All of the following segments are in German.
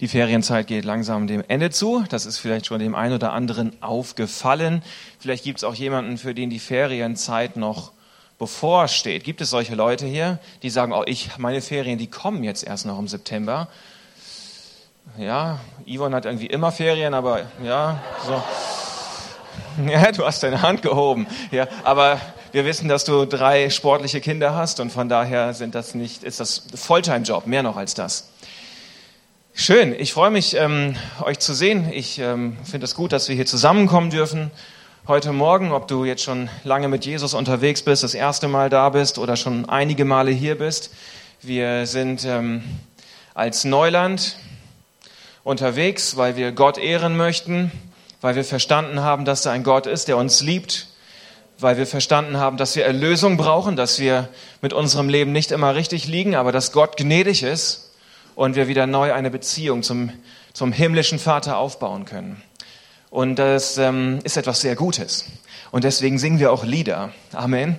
Die Ferienzeit geht langsam dem Ende zu. Das ist vielleicht schon dem einen oder anderen aufgefallen. Vielleicht gibt es auch jemanden, für den die Ferienzeit noch bevorsteht. Gibt es solche Leute hier, die sagen, oh, ich, meine Ferien, die kommen jetzt erst noch im September. Ja, Yvonne hat irgendwie immer Ferien, aber ja, so. Ja, du hast deine Hand gehoben. Ja, aber wir wissen, dass du drei sportliche Kinder hast und von daher sind das nicht, ist das Volltime-Job, mehr noch als das. Schön, ich freue mich, ähm, euch zu sehen. Ich ähm, finde es gut, dass wir hier zusammenkommen dürfen heute Morgen, ob du jetzt schon lange mit Jesus unterwegs bist, das erste Mal da bist oder schon einige Male hier bist. Wir sind ähm, als Neuland unterwegs, weil wir Gott ehren möchten, weil wir verstanden haben, dass er ein Gott ist, der uns liebt, weil wir verstanden haben, dass wir Erlösung brauchen, dass wir mit unserem Leben nicht immer richtig liegen, aber dass Gott gnädig ist und wir wieder neu eine Beziehung zum, zum himmlischen Vater aufbauen können. Und das ähm, ist etwas sehr Gutes. Und deswegen singen wir auch Lieder. Amen.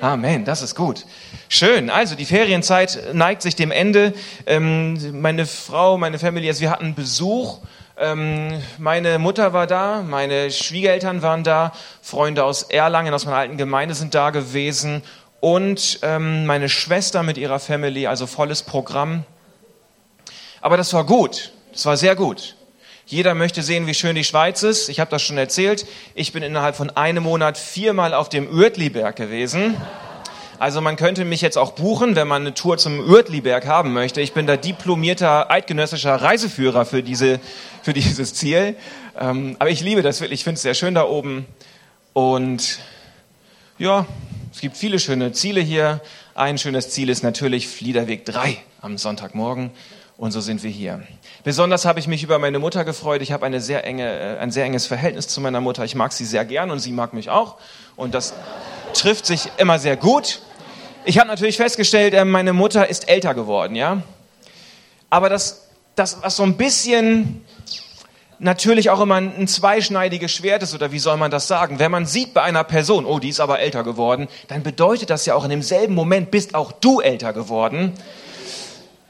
Amen, das ist gut. Schön. Also die Ferienzeit neigt sich dem Ende. Ähm, meine Frau, meine Familie, also wir hatten Besuch. Ähm, meine Mutter war da, meine Schwiegereltern waren da, Freunde aus Erlangen, aus meiner alten Gemeinde sind da gewesen und ähm, meine Schwester mit ihrer Family, also volles Programm. Aber das war gut. Das war sehr gut. Jeder möchte sehen, wie schön die Schweiz ist. Ich habe das schon erzählt. Ich bin innerhalb von einem Monat viermal auf dem Uertliberg gewesen. Also man könnte mich jetzt auch buchen, wenn man eine Tour zum Uertliberg haben möchte. Ich bin da diplomierter eidgenössischer Reiseführer für, diese, für dieses Ziel. Ähm, aber ich liebe das wirklich. Ich finde es sehr schön da oben. Und ja, es gibt viele schöne Ziele hier. Ein schönes Ziel ist natürlich Fliederweg 3 am Sonntagmorgen. Und so sind wir hier. Besonders habe ich mich über meine Mutter gefreut. Ich habe eine sehr enge, äh, ein sehr enges Verhältnis zu meiner Mutter. Ich mag sie sehr gern und sie mag mich auch. Und das trifft sich immer sehr gut. Ich habe natürlich festgestellt, äh, meine Mutter ist älter geworden, ja. Aber das, das, was so ein bisschen natürlich auch immer ein zweischneidiges Schwert ist, oder wie soll man das sagen? Wenn man sieht bei einer Person, oh, die ist aber älter geworden, dann bedeutet das ja auch in demselben Moment bist auch du älter geworden.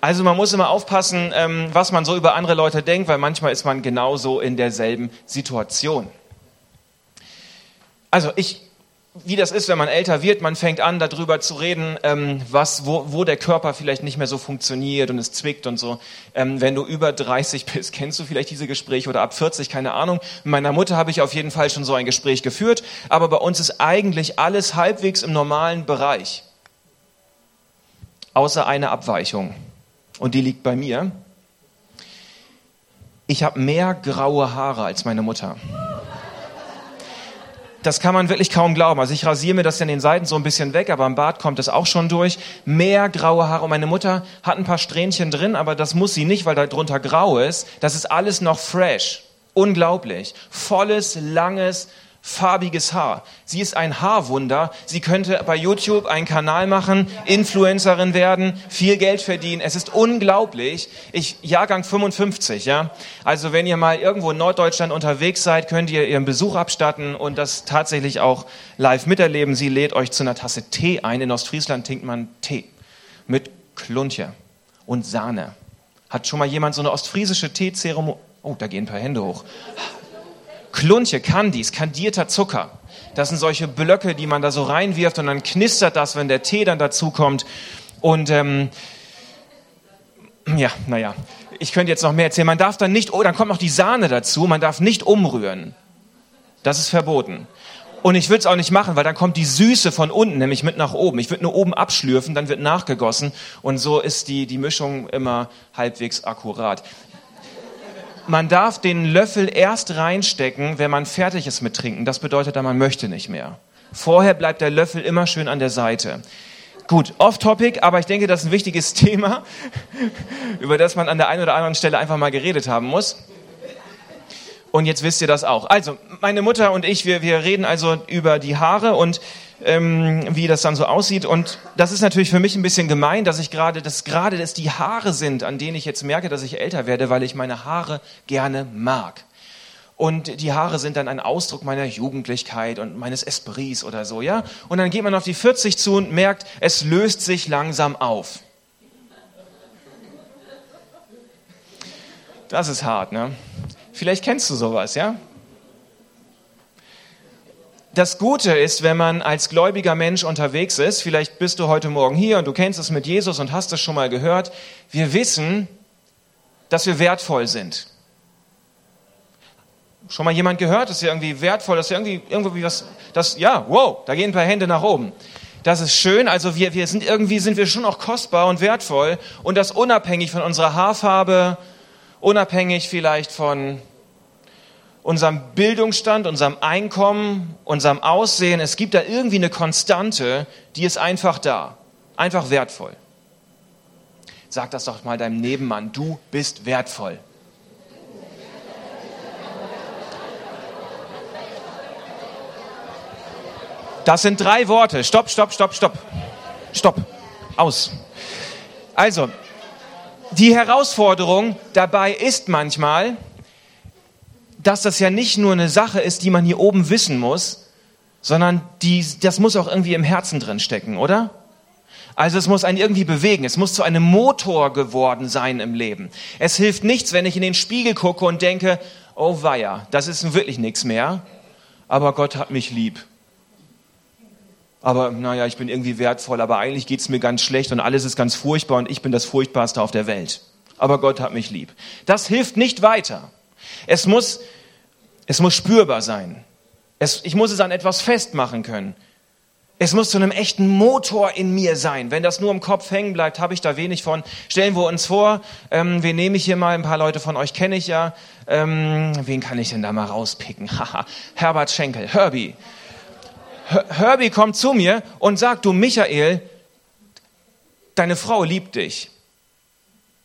Also man muss immer aufpassen, ähm, was man so über andere Leute denkt, weil manchmal ist man genauso in derselben Situation. Also ich, wie das ist, wenn man älter wird, man fängt an, darüber zu reden, ähm, was, wo, wo der Körper vielleicht nicht mehr so funktioniert und es zwickt und so. Ähm, wenn du über 30 bist, kennst du vielleicht diese Gespräche oder ab 40, keine Ahnung. Mit meiner Mutter habe ich auf jeden Fall schon so ein Gespräch geführt, aber bei uns ist eigentlich alles halbwegs im normalen Bereich. Außer eine Abweichung und die liegt bei mir. Ich habe mehr graue Haare als meine Mutter. Das kann man wirklich kaum glauben. Also ich rasiere mir das an den Seiten so ein bisschen weg, aber im Bart kommt es auch schon durch. Mehr graue Haare. Und meine Mutter hat ein paar Strähnchen drin, aber das muss sie nicht, weil da drunter grau ist. Das ist alles noch fresh. Unglaublich. Volles, langes, farbiges Haar. Sie ist ein Haarwunder. Sie könnte bei YouTube einen Kanal machen, Influencerin werden, viel Geld verdienen. Es ist unglaublich. Ich, Jahrgang 55, ja. Also wenn ihr mal irgendwo in Norddeutschland unterwegs seid, könnt ihr ihren Besuch abstatten und das tatsächlich auch live miterleben. Sie lädt euch zu einer Tasse Tee ein. In Ostfriesland trinkt man Tee mit Klunche und Sahne. Hat schon mal jemand so eine ostfriesische Teezeremonie? Oh, da gehen ein paar Hände hoch. Klunche, Candies, kandierter Zucker. Das sind solche Blöcke, die man da so reinwirft und dann knistert das, wenn der Tee dann dazukommt. Und ähm, ja, naja, ich könnte jetzt noch mehr erzählen. Man darf dann nicht, oh, dann kommt noch die Sahne dazu, man darf nicht umrühren. Das ist verboten. Und ich würde es auch nicht machen, weil dann kommt die Süße von unten, nämlich mit nach oben. Ich würde nur oben abschlürfen, dann wird nachgegossen und so ist die, die Mischung immer halbwegs akkurat man darf den Löffel erst reinstecken, wenn man fertig ist mit Trinken. Das bedeutet dann, man möchte nicht mehr. Vorher bleibt der Löffel immer schön an der Seite. Gut, off-topic, aber ich denke, das ist ein wichtiges Thema, über das man an der einen oder anderen Stelle einfach mal geredet haben muss. Und jetzt wisst ihr das auch. Also, meine Mutter und ich, wir, wir reden also über die Haare und ähm, wie das dann so aussieht. Und das ist natürlich für mich ein bisschen gemein, dass ich gerade, dass gerade das die Haare sind, an denen ich jetzt merke, dass ich älter werde, weil ich meine Haare gerne mag. Und die Haare sind dann ein Ausdruck meiner Jugendlichkeit und meines Esprits oder so, ja? Und dann geht man auf die 40 zu und merkt, es löst sich langsam auf. Das ist hart, ne? Vielleicht kennst du sowas, ja? Das Gute ist, wenn man als gläubiger Mensch unterwegs ist, vielleicht bist du heute Morgen hier und du kennst es mit Jesus und hast es schon mal gehört, wir wissen, dass wir wertvoll sind. Schon mal jemand gehört, dass wir irgendwie wertvoll, dass wir irgendwie, irgendwie was, das, ja, wow, da gehen ein paar Hände nach oben. Das ist schön, also wir, wir sind irgendwie, sind wir schon auch kostbar und wertvoll und das unabhängig von unserer Haarfarbe, unabhängig vielleicht von unserem Bildungsstand, unserem Einkommen, unserem Aussehen. Es gibt da irgendwie eine Konstante, die ist einfach da, einfach wertvoll. Sag das doch mal deinem Nebenmann, du bist wertvoll. Das sind drei Worte. Stopp, stopp, stopp, stopp. Stopp. Aus. Also, die Herausforderung dabei ist manchmal, dass das ja nicht nur eine Sache ist, die man hier oben wissen muss, sondern die, das muss auch irgendwie im Herzen drin stecken, oder? Also es muss einen irgendwie bewegen. Es muss zu einem Motor geworden sein im Leben. Es hilft nichts, wenn ich in den Spiegel gucke und denke, oh weia, das ist wirklich nichts mehr. Aber Gott hat mich lieb. Aber naja, ich bin irgendwie wertvoll, aber eigentlich geht's mir ganz schlecht und alles ist ganz furchtbar und ich bin das Furchtbarste auf der Welt. Aber Gott hat mich lieb. Das hilft nicht weiter. Es muss, es muss spürbar sein. Es, ich muss es an etwas festmachen können. Es muss zu einem echten Motor in mir sein. Wenn das nur im Kopf hängen bleibt, habe ich da wenig von. Stellen wir uns vor, ähm, wen nehme ich hier mal? Ein paar Leute von euch kenne ich ja. Ähm, wen kann ich denn da mal rauspicken? Haha, Herbert Schenkel, Herbie. Herbie kommt zu mir und sagt, du Michael, deine Frau liebt dich.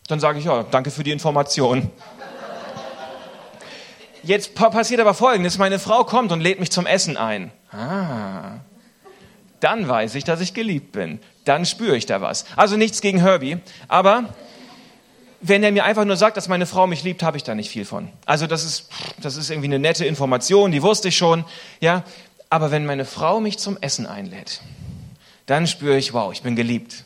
Dann sage ich, ja, danke für die Information. Jetzt passiert aber Folgendes, meine Frau kommt und lädt mich zum Essen ein. Ah, dann weiß ich, dass ich geliebt bin. Dann spüre ich da was. Also nichts gegen Herbie, aber wenn er mir einfach nur sagt, dass meine Frau mich liebt, habe ich da nicht viel von. Also das ist, das ist irgendwie eine nette Information, die wusste ich schon, ja. Aber wenn meine Frau mich zum Essen einlädt, dann spüre ich, wow, ich bin geliebt.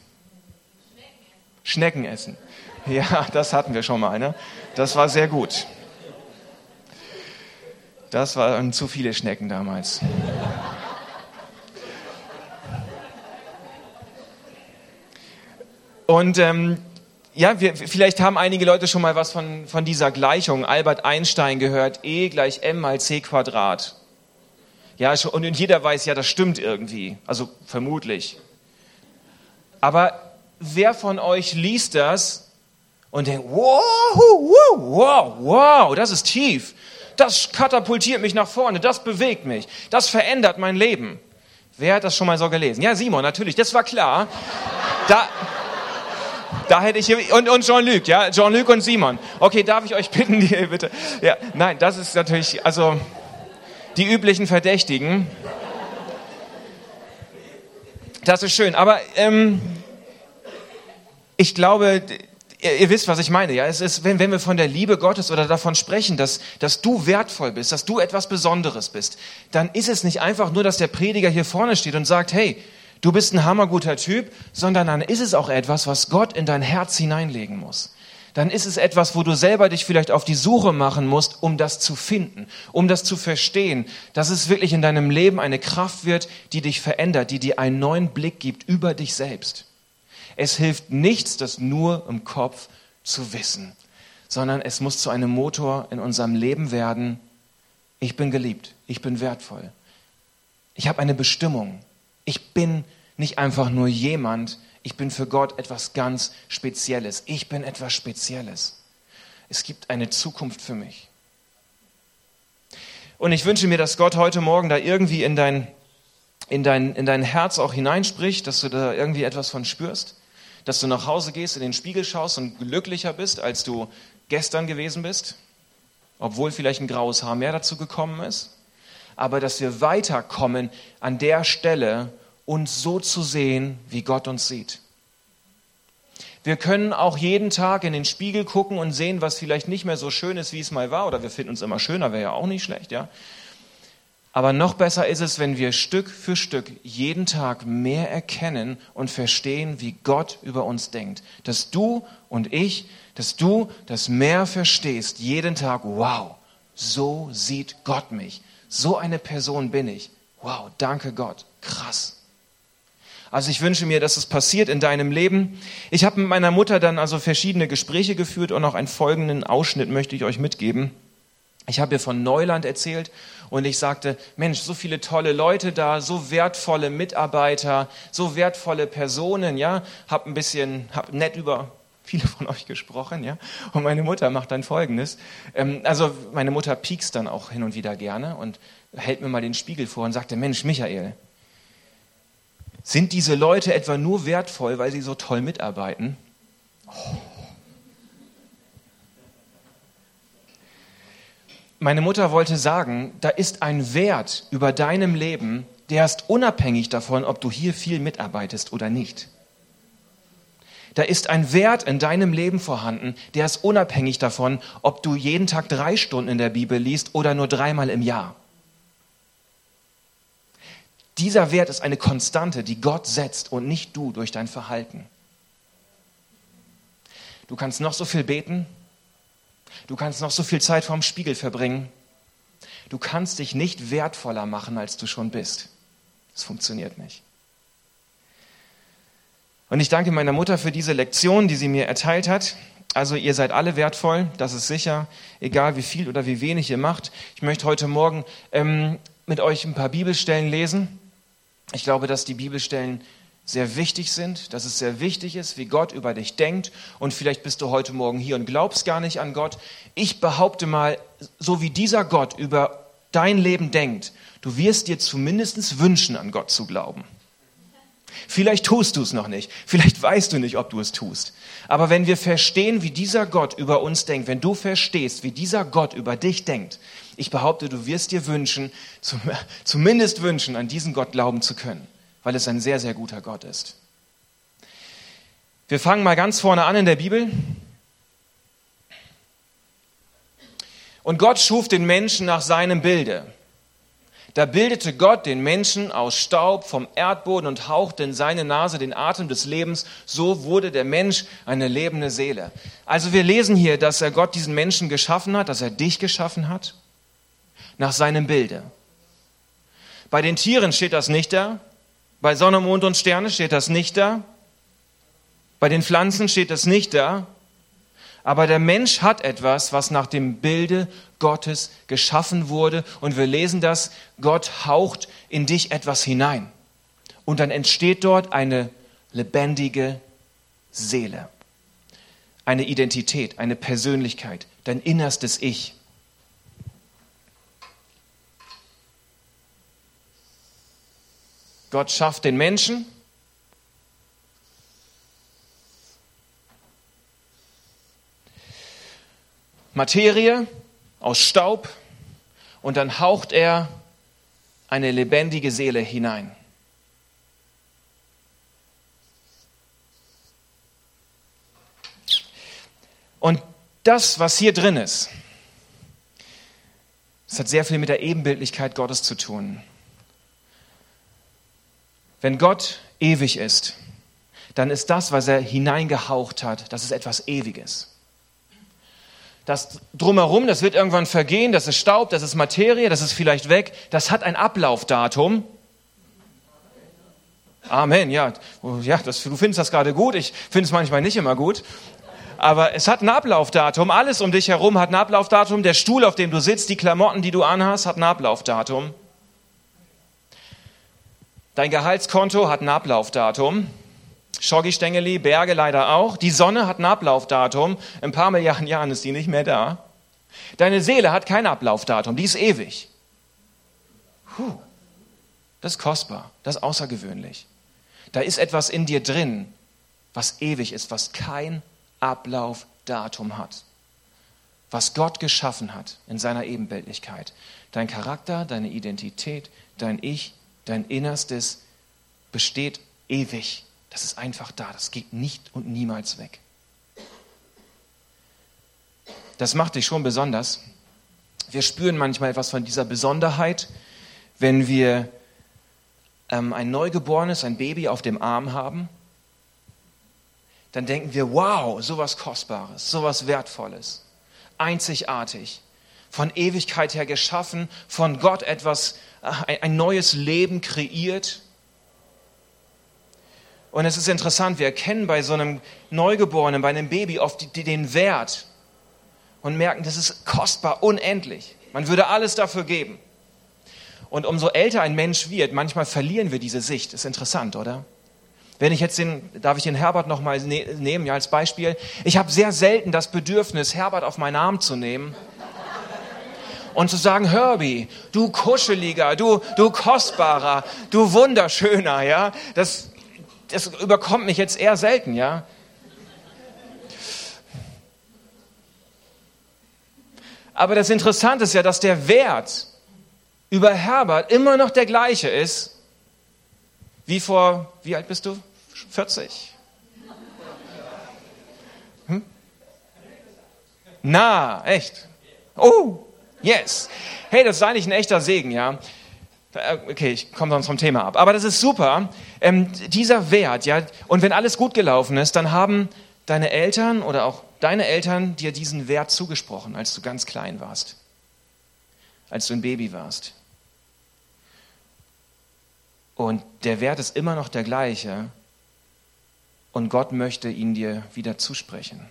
Schnecken essen. Ja, das hatten wir schon mal, ne? Das war sehr gut. Das waren zu viele Schnecken damals. Und ähm, ja, wir, vielleicht haben einige Leute schon mal was von, von dieser Gleichung Albert Einstein gehört, E gleich m mal c Quadrat. Ja, und jeder weiß, ja, das stimmt irgendwie, also vermutlich. Aber wer von euch liest das und denkt, wow, wow, wow, das ist tief. Das katapultiert mich nach vorne, das bewegt mich, das verändert mein Leben. Wer hat das schon mal so gelesen? Ja, Simon, natürlich, das war klar. Da, da hätte ich und, und Jean-Luc, ja, Jean-Luc und Simon. Okay, darf ich euch bitten, bitte, ja, nein, das ist natürlich, also, die üblichen Verdächtigen. Das ist schön, aber ähm, ich glaube, ihr, ihr, wisst, was ich meine. Ja, es ist, wenn, wenn wir von der Liebe Gottes oder davon sprechen, dass, dass du wertvoll bist, dass du etwas Besonderes bist, dann ist es nicht einfach nur, dass der Prediger hier vorne steht und sagt, hey, du bist ein hammerguter Typ, sondern dann ist es auch etwas, was Gott in dein Herz hineinlegen muss. Dann ist es etwas, wo du selber dich vielleicht auf die Suche machen musst, um das zu finden, um das zu verstehen, dass es wirklich in deinem Leben eine Kraft wird, die dich verändert, die dir einen neuen Blick gibt über dich selbst. Es hilft nichts, das nur im Kopf zu wissen, sondern es muss zu einem Motor in unserem Leben werden. Ich bin geliebt, ich bin wertvoll. Ich habe eine Bestimmung. Ich bin nicht einfach nur jemand, ich bin für Gott etwas ganz Spezielles. Ich bin etwas Spezielles. Es gibt eine Zukunft für mich. Und ich wünsche mir, dass Gott heute Morgen da irgendwie in dein, in dein, in dein Herz auch hineinspricht, dass du da irgendwie etwas von spürst dass du nach Hause gehst, in den Spiegel schaust und glücklicher bist, als du gestern gewesen bist, obwohl vielleicht ein graues Haar mehr dazu gekommen ist, aber dass wir weiterkommen an der Stelle, uns so zu sehen, wie Gott uns sieht. Wir können auch jeden Tag in den Spiegel gucken und sehen, was vielleicht nicht mehr so schön ist, wie es mal war, oder wir finden uns immer schöner, wäre ja auch nicht schlecht, ja. Aber noch besser ist es, wenn wir Stück für Stück jeden Tag mehr erkennen und verstehen, wie Gott über uns denkt. Dass du und ich, dass du das mehr verstehst, jeden Tag, wow, so sieht Gott mich. So eine Person bin ich. Wow, danke Gott. Krass. Also ich wünsche mir, dass es passiert in deinem Leben. Ich habe mit meiner Mutter dann also verschiedene Gespräche geführt und auch einen folgenden Ausschnitt möchte ich euch mitgeben. Ich habe ihr von Neuland erzählt und ich sagte, Mensch, so viele tolle Leute da, so wertvolle Mitarbeiter, so wertvolle Personen, ja, hab ein bisschen, hab nett über viele von euch gesprochen, ja. Und meine Mutter macht dann Folgendes. Ähm, also meine Mutter piekst dann auch hin und wieder gerne und hält mir mal den Spiegel vor und sagte, Mensch, Michael, sind diese Leute etwa nur wertvoll, weil sie so toll mitarbeiten? Oh. Meine Mutter wollte sagen, da ist ein Wert über deinem Leben, der ist unabhängig davon, ob du hier viel mitarbeitest oder nicht. Da ist ein Wert in deinem Leben vorhanden, der ist unabhängig davon, ob du jeden Tag drei Stunden in der Bibel liest oder nur dreimal im Jahr. Dieser Wert ist eine Konstante, die Gott setzt und nicht du durch dein Verhalten. Du kannst noch so viel beten, Du kannst noch so viel Zeit vorm Spiegel verbringen. Du kannst dich nicht wertvoller machen, als du schon bist. Das funktioniert nicht. Und ich danke meiner Mutter für diese Lektion, die sie mir erteilt hat. Also ihr seid alle wertvoll, das ist sicher, egal wie viel oder wie wenig ihr macht. Ich möchte heute Morgen ähm, mit euch ein paar Bibelstellen lesen. Ich glaube, dass die Bibelstellen sehr wichtig sind, dass es sehr wichtig ist, wie Gott über dich denkt. Und vielleicht bist du heute Morgen hier und glaubst gar nicht an Gott. Ich behaupte mal, so wie dieser Gott über dein Leben denkt, du wirst dir zumindest wünschen, an Gott zu glauben. Vielleicht tust du es noch nicht. Vielleicht weißt du nicht, ob du es tust. Aber wenn wir verstehen, wie dieser Gott über uns denkt, wenn du verstehst, wie dieser Gott über dich denkt, ich behaupte, du wirst dir wünschen, zumindest wünschen, an diesen Gott glauben zu können weil es ein sehr, sehr guter Gott ist. Wir fangen mal ganz vorne an in der Bibel. Und Gott schuf den Menschen nach seinem Bilde. Da bildete Gott den Menschen aus Staub vom Erdboden und hauchte in seine Nase den Atem des Lebens. So wurde der Mensch eine lebende Seele. Also wir lesen hier, dass er Gott diesen Menschen geschaffen hat, dass er dich geschaffen hat, nach seinem Bilde. Bei den Tieren steht das nicht da. Bei Sonne, Mond und Sterne steht das nicht da. Bei den Pflanzen steht das nicht da. Aber der Mensch hat etwas, was nach dem Bilde Gottes geschaffen wurde. Und wir lesen das, Gott haucht in dich etwas hinein. Und dann entsteht dort eine lebendige Seele, eine Identität, eine Persönlichkeit, dein innerstes Ich. Gott schafft den Menschen. Materie aus Staub und dann haucht er eine lebendige Seele hinein. Und das, was hier drin ist, das hat sehr viel mit der Ebenbildlichkeit Gottes zu tun. Wenn Gott ewig ist, dann ist das, was er hineingehaucht hat, das ist etwas Ewiges. Das drumherum, das wird irgendwann vergehen, das ist Staub, das ist Materie, das ist vielleicht weg, das hat ein Ablaufdatum. Amen, ja. ja das, du findest das gerade gut, ich finde es manchmal nicht immer gut. Aber es hat ein Ablaufdatum, alles um dich herum hat ein Ablaufdatum, der Stuhl, auf dem du sitzt, die Klamotten, die du anhast, hat ein Ablaufdatum. Dein Gehaltskonto hat ein Ablaufdatum. Schoggi-Stängeli, Berge leider auch. Die Sonne hat ein Ablaufdatum. In ein paar Milliarden Jahren ist die nicht mehr da. Deine Seele hat kein Ablaufdatum, die ist ewig. Puh, das ist kostbar, das ist außergewöhnlich. Da ist etwas in dir drin, was ewig ist, was kein Ablaufdatum hat. Was Gott geschaffen hat in seiner Ebenbildlichkeit. Dein Charakter, deine Identität, dein Ich, Dein Innerstes besteht ewig. Das ist einfach da. Das geht nicht und niemals weg. Das macht dich schon besonders. Wir spüren manchmal etwas von dieser Besonderheit, wenn wir ähm, ein Neugeborenes, ein Baby auf dem Arm haben, dann denken wir, wow, sowas Kostbares, sowas Wertvolles, einzigartig, von Ewigkeit her geschaffen, von Gott etwas, äh, ein neues Leben kreiert. Und es ist interessant, wir erkennen bei so einem Neugeborenen, bei einem Baby oft den Wert und merken, das ist kostbar, unendlich. Man würde alles dafür geben. Und umso älter ein Mensch wird, manchmal verlieren wir diese Sicht. Ist interessant, oder? Wenn ich jetzt den, darf ich den Herbert nochmal ne, nehmen, ja, als Beispiel. Ich habe sehr selten das Bedürfnis, Herbert auf meinen Arm zu nehmen und zu sagen, Herbie, du Kuscheliger, du, du Kostbarer, du Wunderschöner, ja. Das, das überkommt mich jetzt eher selten, ja. Aber das Interessante ist ja, dass der Wert über Herbert immer noch der gleiche ist, wie vor, wie alt bist du? 40. Hm? Na, echt? Oh, yes. Hey, das ist eigentlich ein echter Segen, ja. Äh, okay, ich komme sonst vom Thema ab. Aber das ist super. Ähm, dieser Wert, ja. Und wenn alles gut gelaufen ist, dann haben deine Eltern oder auch deine Eltern dir diesen Wert zugesprochen, als du ganz klein warst, als du ein Baby warst. Und der Wert ist immer noch der gleiche. Und Gott möchte ihn dir wieder zusprechen.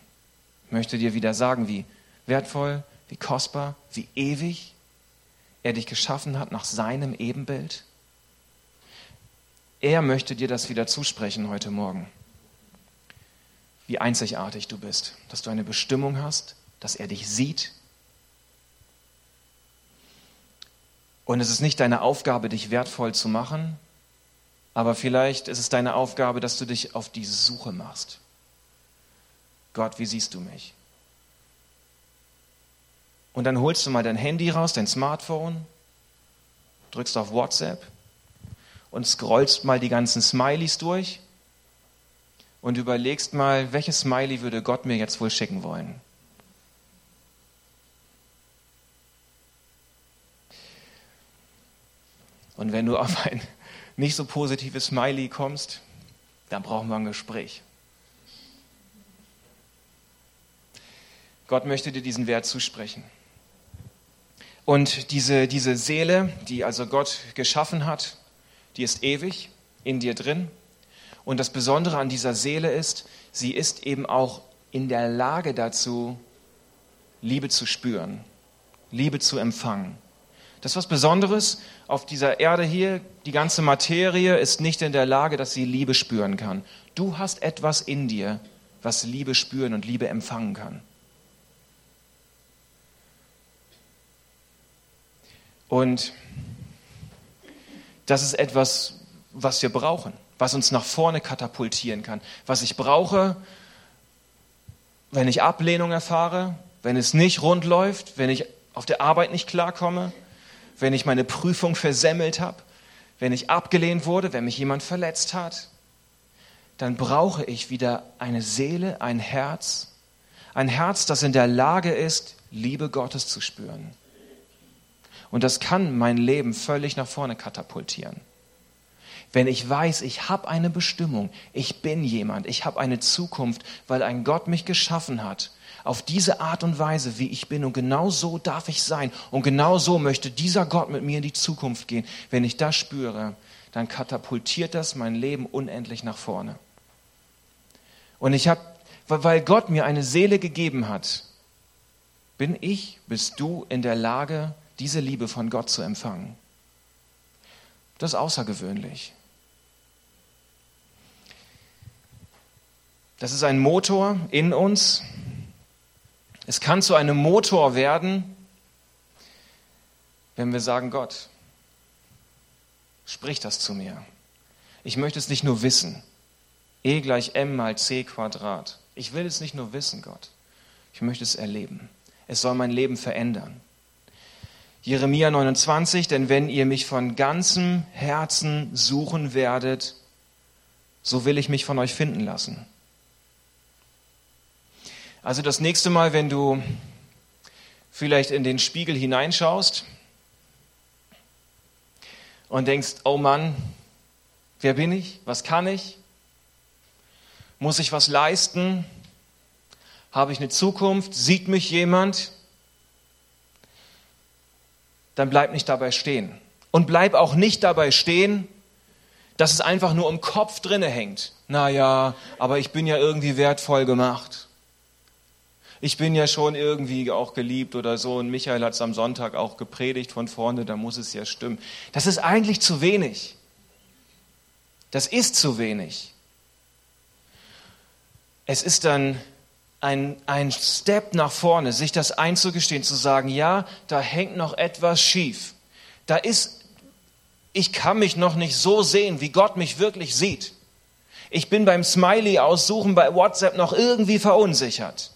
Möchte dir wieder sagen, wie wertvoll, wie kostbar, wie ewig er dich geschaffen hat nach seinem Ebenbild. Er möchte dir das wieder zusprechen heute Morgen wie einzigartig du bist, dass du eine Bestimmung hast, dass er dich sieht. Und es ist nicht deine Aufgabe, dich wertvoll zu machen, aber vielleicht ist es deine Aufgabe, dass du dich auf diese Suche machst. Gott, wie siehst du mich? Und dann holst du mal dein Handy raus, dein Smartphone, drückst auf WhatsApp und scrollst mal die ganzen Smileys durch und überlegst mal, welches Smiley würde Gott mir jetzt wohl schicken wollen? Und wenn du auf ein nicht so positives Smiley kommst, dann brauchen wir ein Gespräch. Gott möchte dir diesen Wert zusprechen. Und diese, diese Seele, die also Gott geschaffen hat, die ist ewig in dir drin. Und das Besondere an dieser Seele ist, sie ist eben auch in der Lage dazu, Liebe zu spüren, Liebe zu empfangen. Das ist was Besonderes auf dieser Erde hier. Die ganze Materie ist nicht in der Lage, dass sie Liebe spüren kann. Du hast etwas in dir, was Liebe spüren und Liebe empfangen kann. Und das ist etwas, was wir brauchen was uns nach vorne katapultieren kann. Was ich brauche, wenn ich Ablehnung erfahre, wenn es nicht rund läuft, wenn ich auf der Arbeit nicht klarkomme, wenn ich meine Prüfung versemmelt habe, wenn ich abgelehnt wurde, wenn mich jemand verletzt hat, dann brauche ich wieder eine Seele, ein Herz, ein Herz, das in der Lage ist, Liebe Gottes zu spüren. Und das kann mein Leben völlig nach vorne katapultieren. Wenn ich weiß, ich habe eine Bestimmung, ich bin jemand, ich habe eine Zukunft, weil ein Gott mich geschaffen hat, auf diese Art und Weise, wie ich bin. Und genau so darf ich sein. Und genau so möchte dieser Gott mit mir in die Zukunft gehen. Wenn ich das spüre, dann katapultiert das mein Leben unendlich nach vorne. Und ich habe, weil Gott mir eine Seele gegeben hat, bin ich, bist du in der Lage, diese Liebe von Gott zu empfangen. Das ist außergewöhnlich. Das ist ein Motor in uns. Es kann zu einem Motor werden, wenn wir sagen, Gott, sprich das zu mir. Ich möchte es nicht nur wissen. E gleich m mal c Quadrat. Ich will es nicht nur wissen, Gott. Ich möchte es erleben. Es soll mein Leben verändern. Jeremia 29, denn wenn ihr mich von ganzem Herzen suchen werdet, so will ich mich von euch finden lassen. Also das nächste Mal, wenn du vielleicht in den Spiegel hineinschaust, und denkst, oh Mann, wer bin ich? Was kann ich? Muss ich was leisten? Habe ich eine Zukunft? Sieht mich jemand? Dann bleib nicht dabei stehen. Und bleib auch nicht dabei stehen, dass es einfach nur im Kopf drinne hängt. Naja, aber ich bin ja irgendwie wertvoll gemacht. Ich bin ja schon irgendwie auch geliebt oder so. Und Michael hat es am Sonntag auch gepredigt von vorne, da muss es ja stimmen. Das ist eigentlich zu wenig. Das ist zu wenig. Es ist dann ein, ein Step nach vorne, sich das einzugestehen, zu sagen, ja, da hängt noch etwas schief. Da ist, ich kann mich noch nicht so sehen, wie Gott mich wirklich sieht. Ich bin beim Smiley aussuchen bei WhatsApp noch irgendwie verunsichert.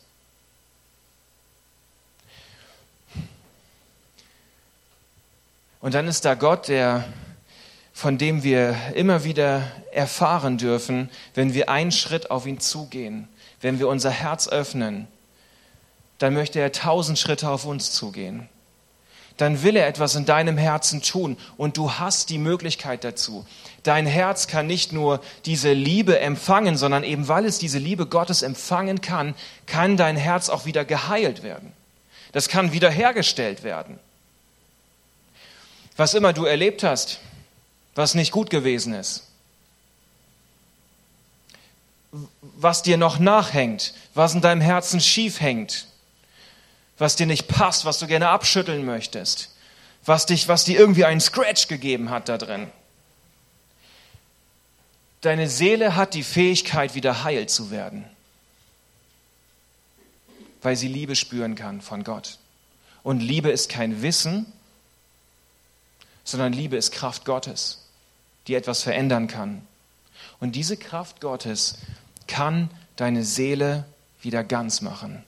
Und dann ist da Gott, der, von dem wir immer wieder erfahren dürfen, wenn wir einen Schritt auf ihn zugehen, wenn wir unser Herz öffnen, dann möchte er tausend Schritte auf uns zugehen. Dann will er etwas in deinem Herzen tun und du hast die Möglichkeit dazu. Dein Herz kann nicht nur diese Liebe empfangen, sondern eben weil es diese Liebe Gottes empfangen kann, kann dein Herz auch wieder geheilt werden. Das kann wiederhergestellt werden. Was immer du erlebt hast, was nicht gut gewesen ist, was dir noch nachhängt, was in deinem Herzen schief hängt, was dir nicht passt, was du gerne abschütteln möchtest, was dich, was dir irgendwie einen Scratch gegeben hat da drin. Deine Seele hat die Fähigkeit, wieder heil zu werden, weil sie Liebe spüren kann von Gott. Und Liebe ist kein Wissen, sondern Liebe ist Kraft Gottes, die etwas verändern kann. Und diese Kraft Gottes kann deine Seele wieder ganz machen.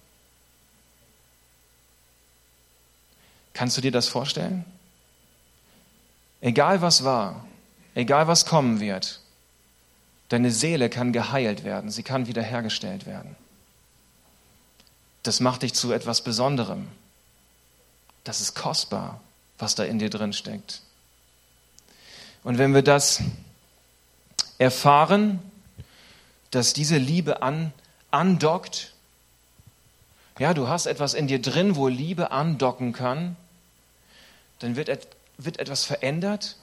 Kannst du dir das vorstellen? Egal was war, egal was kommen wird, deine Seele kann geheilt werden, sie kann wiederhergestellt werden. Das macht dich zu etwas Besonderem. Das ist kostbar, was da in dir drin steckt. Und wenn wir das erfahren, dass diese Liebe an, andockt. Ja, du hast etwas in dir drin, wo Liebe andocken kann. Dann wird, et, wird etwas verändert.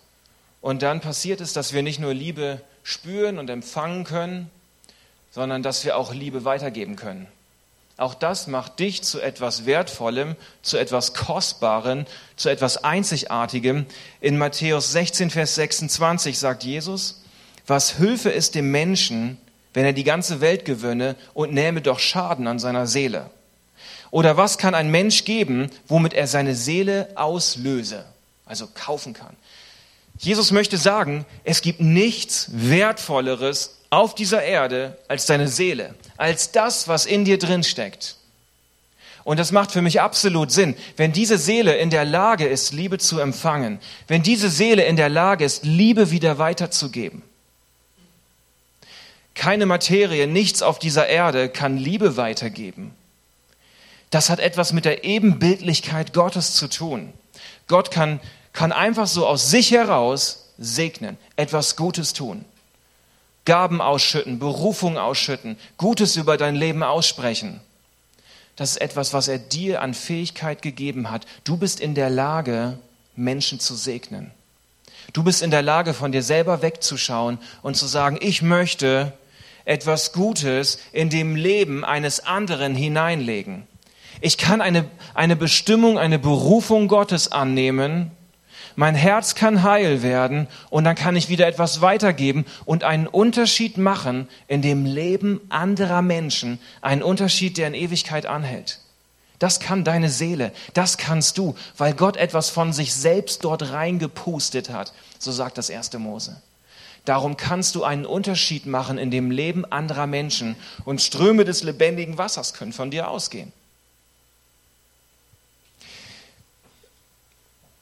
Und dann passiert es, dass wir nicht nur Liebe spüren und empfangen können, sondern dass wir auch Liebe weitergeben können. Auch das macht dich zu etwas Wertvollem, zu etwas Kostbarem, zu etwas Einzigartigem. In Matthäus 16, Vers 26 sagt Jesus, was Hilfe ist dem Menschen, wenn er die ganze Welt gewönne und nähme doch Schaden an seiner Seele? Oder was kann ein Mensch geben, womit er seine Seele auslöse, also kaufen kann? Jesus möchte sagen, es gibt nichts Wertvolleres auf dieser Erde als deine Seele, als das, was in dir drin steckt. Und das macht für mich absolut Sinn. Wenn diese Seele in der Lage ist, Liebe zu empfangen, wenn diese Seele in der Lage ist, Liebe wieder weiterzugeben, keine Materie, nichts auf dieser Erde kann Liebe weitergeben. Das hat etwas mit der Ebenbildlichkeit Gottes zu tun. Gott kann, kann einfach so aus sich heraus segnen, etwas Gutes tun. Gaben ausschütten, Berufung ausschütten, Gutes über dein Leben aussprechen. Das ist etwas, was er dir an Fähigkeit gegeben hat. Du bist in der Lage, Menschen zu segnen. Du bist in der Lage, von dir selber wegzuschauen und zu sagen, ich möchte etwas Gutes in dem Leben eines anderen hineinlegen. Ich kann eine, eine Bestimmung, eine Berufung Gottes annehmen. Mein Herz kann heil werden und dann kann ich wieder etwas weitergeben und einen Unterschied machen in dem Leben anderer Menschen. Einen Unterschied, der in Ewigkeit anhält. Das kann deine Seele, das kannst du, weil Gott etwas von sich selbst dort reingepustet hat. So sagt das erste Mose. Darum kannst du einen Unterschied machen in dem Leben anderer Menschen und Ströme des lebendigen Wassers können von dir ausgehen.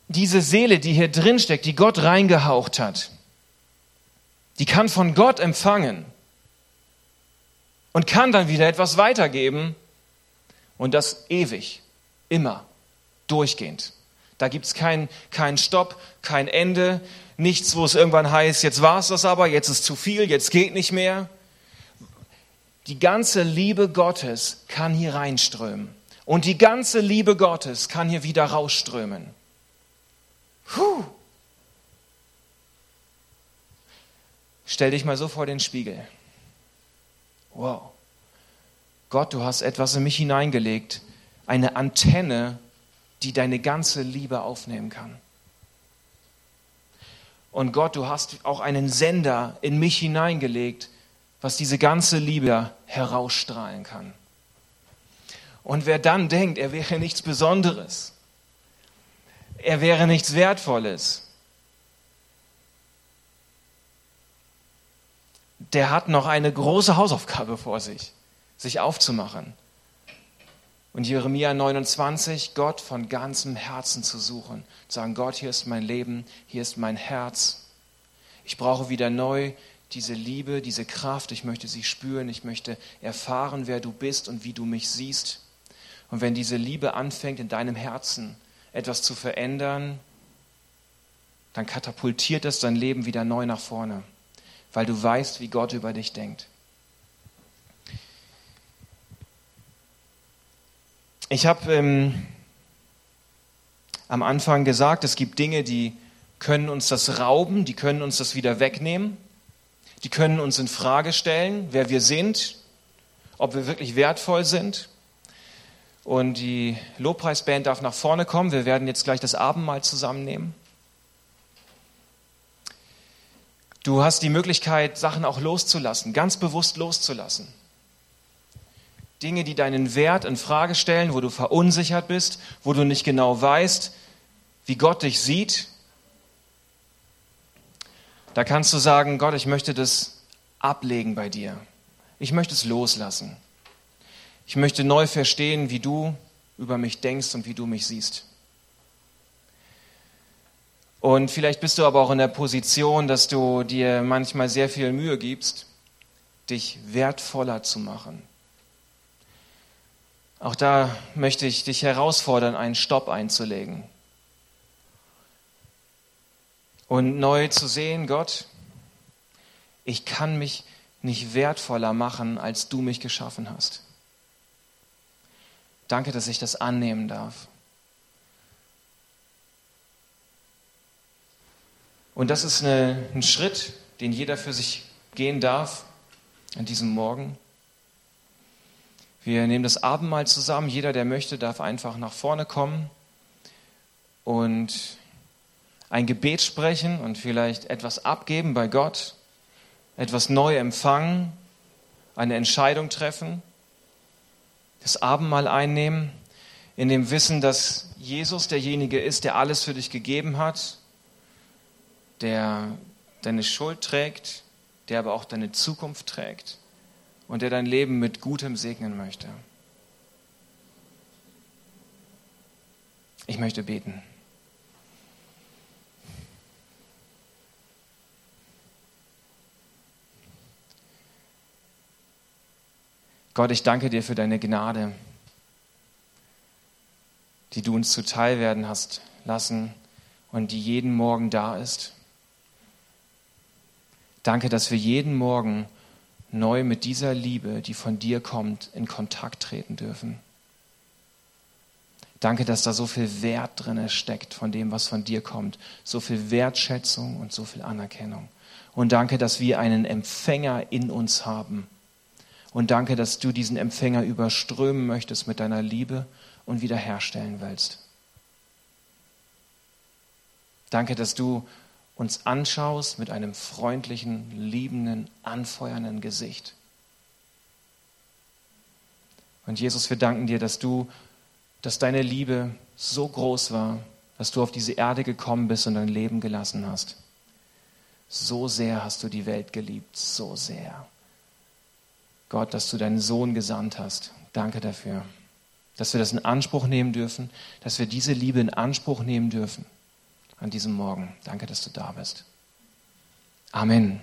Diese Seele, die hier drin steckt, die Gott reingehaucht hat, die kann von Gott empfangen und kann dann wieder etwas weitergeben und das ewig, immer, durchgehend. Da gibt es keinen kein Stopp, kein Ende, nichts, wo es irgendwann heißt, jetzt war es das aber, jetzt ist zu viel, jetzt geht nicht mehr. Die ganze Liebe Gottes kann hier reinströmen. Und die ganze Liebe Gottes kann hier wieder rausströmen. Puh. Stell dich mal so vor den Spiegel. Wow. Gott, du hast etwas in mich hineingelegt, eine Antenne, die deine ganze Liebe aufnehmen kann. Und Gott, du hast auch einen Sender in mich hineingelegt, was diese ganze Liebe herausstrahlen kann. Und wer dann denkt, er wäre nichts Besonderes, er wäre nichts Wertvolles, der hat noch eine große Hausaufgabe vor sich, sich aufzumachen. Und Jeremia 29, Gott von ganzem Herzen zu suchen, zu sagen, Gott, hier ist mein Leben, hier ist mein Herz. Ich brauche wieder neu diese Liebe, diese Kraft, ich möchte sie spüren, ich möchte erfahren, wer du bist und wie du mich siehst. Und wenn diese Liebe anfängt in deinem Herzen etwas zu verändern, dann katapultiert es dein Leben wieder neu nach vorne, weil du weißt, wie Gott über dich denkt. Ich habe ähm, am Anfang gesagt, es gibt Dinge, die können uns das rauben, die können uns das wieder wegnehmen, die können uns in Frage stellen, wer wir sind, ob wir wirklich wertvoll sind. Und die Lobpreisband darf nach vorne kommen. Wir werden jetzt gleich das Abendmahl zusammennehmen. Du hast die Möglichkeit, Sachen auch loszulassen, ganz bewusst loszulassen. Dinge, die deinen Wert in Frage stellen, wo du verunsichert bist, wo du nicht genau weißt, wie Gott dich sieht. Da kannst du sagen, Gott, ich möchte das ablegen bei dir. Ich möchte es loslassen. Ich möchte neu verstehen, wie du über mich denkst und wie du mich siehst. Und vielleicht bist du aber auch in der Position, dass du dir manchmal sehr viel Mühe gibst, dich wertvoller zu machen. Auch da möchte ich dich herausfordern, einen Stopp einzulegen. Und neu zu sehen, Gott, ich kann mich nicht wertvoller machen, als du mich geschaffen hast. Danke, dass ich das annehmen darf. Und das ist eine, ein Schritt, den jeder für sich gehen darf an diesem Morgen. Wir nehmen das Abendmahl zusammen. Jeder, der möchte, darf einfach nach vorne kommen und ein Gebet sprechen und vielleicht etwas abgeben bei Gott, etwas neu empfangen, eine Entscheidung treffen, das Abendmahl einnehmen, in dem Wissen, dass Jesus derjenige ist, der alles für dich gegeben hat, der deine Schuld trägt, der aber auch deine Zukunft trägt und der dein Leben mit Gutem segnen möchte. Ich möchte beten. Gott, ich danke dir für deine Gnade, die du uns zuteil werden hast lassen und die jeden Morgen da ist. Danke, dass wir jeden Morgen neu mit dieser Liebe, die von dir kommt, in Kontakt treten dürfen. Danke, dass da so viel Wert drin steckt von dem, was von dir kommt, so viel Wertschätzung und so viel Anerkennung. Und danke, dass wir einen Empfänger in uns haben. Und danke, dass du diesen Empfänger überströmen möchtest mit deiner Liebe und wiederherstellen willst. Danke, dass du uns anschaust mit einem freundlichen, liebenden, anfeuernden Gesicht. Und Jesus, wir danken dir, dass du, dass deine Liebe so groß war, dass du auf diese Erde gekommen bist und dein Leben gelassen hast. So sehr hast du die Welt geliebt, so sehr. Gott, dass du deinen Sohn gesandt hast. Danke dafür, dass wir das in Anspruch nehmen dürfen, dass wir diese Liebe in Anspruch nehmen dürfen an diesem Morgen. Danke, dass du da bist. Amen.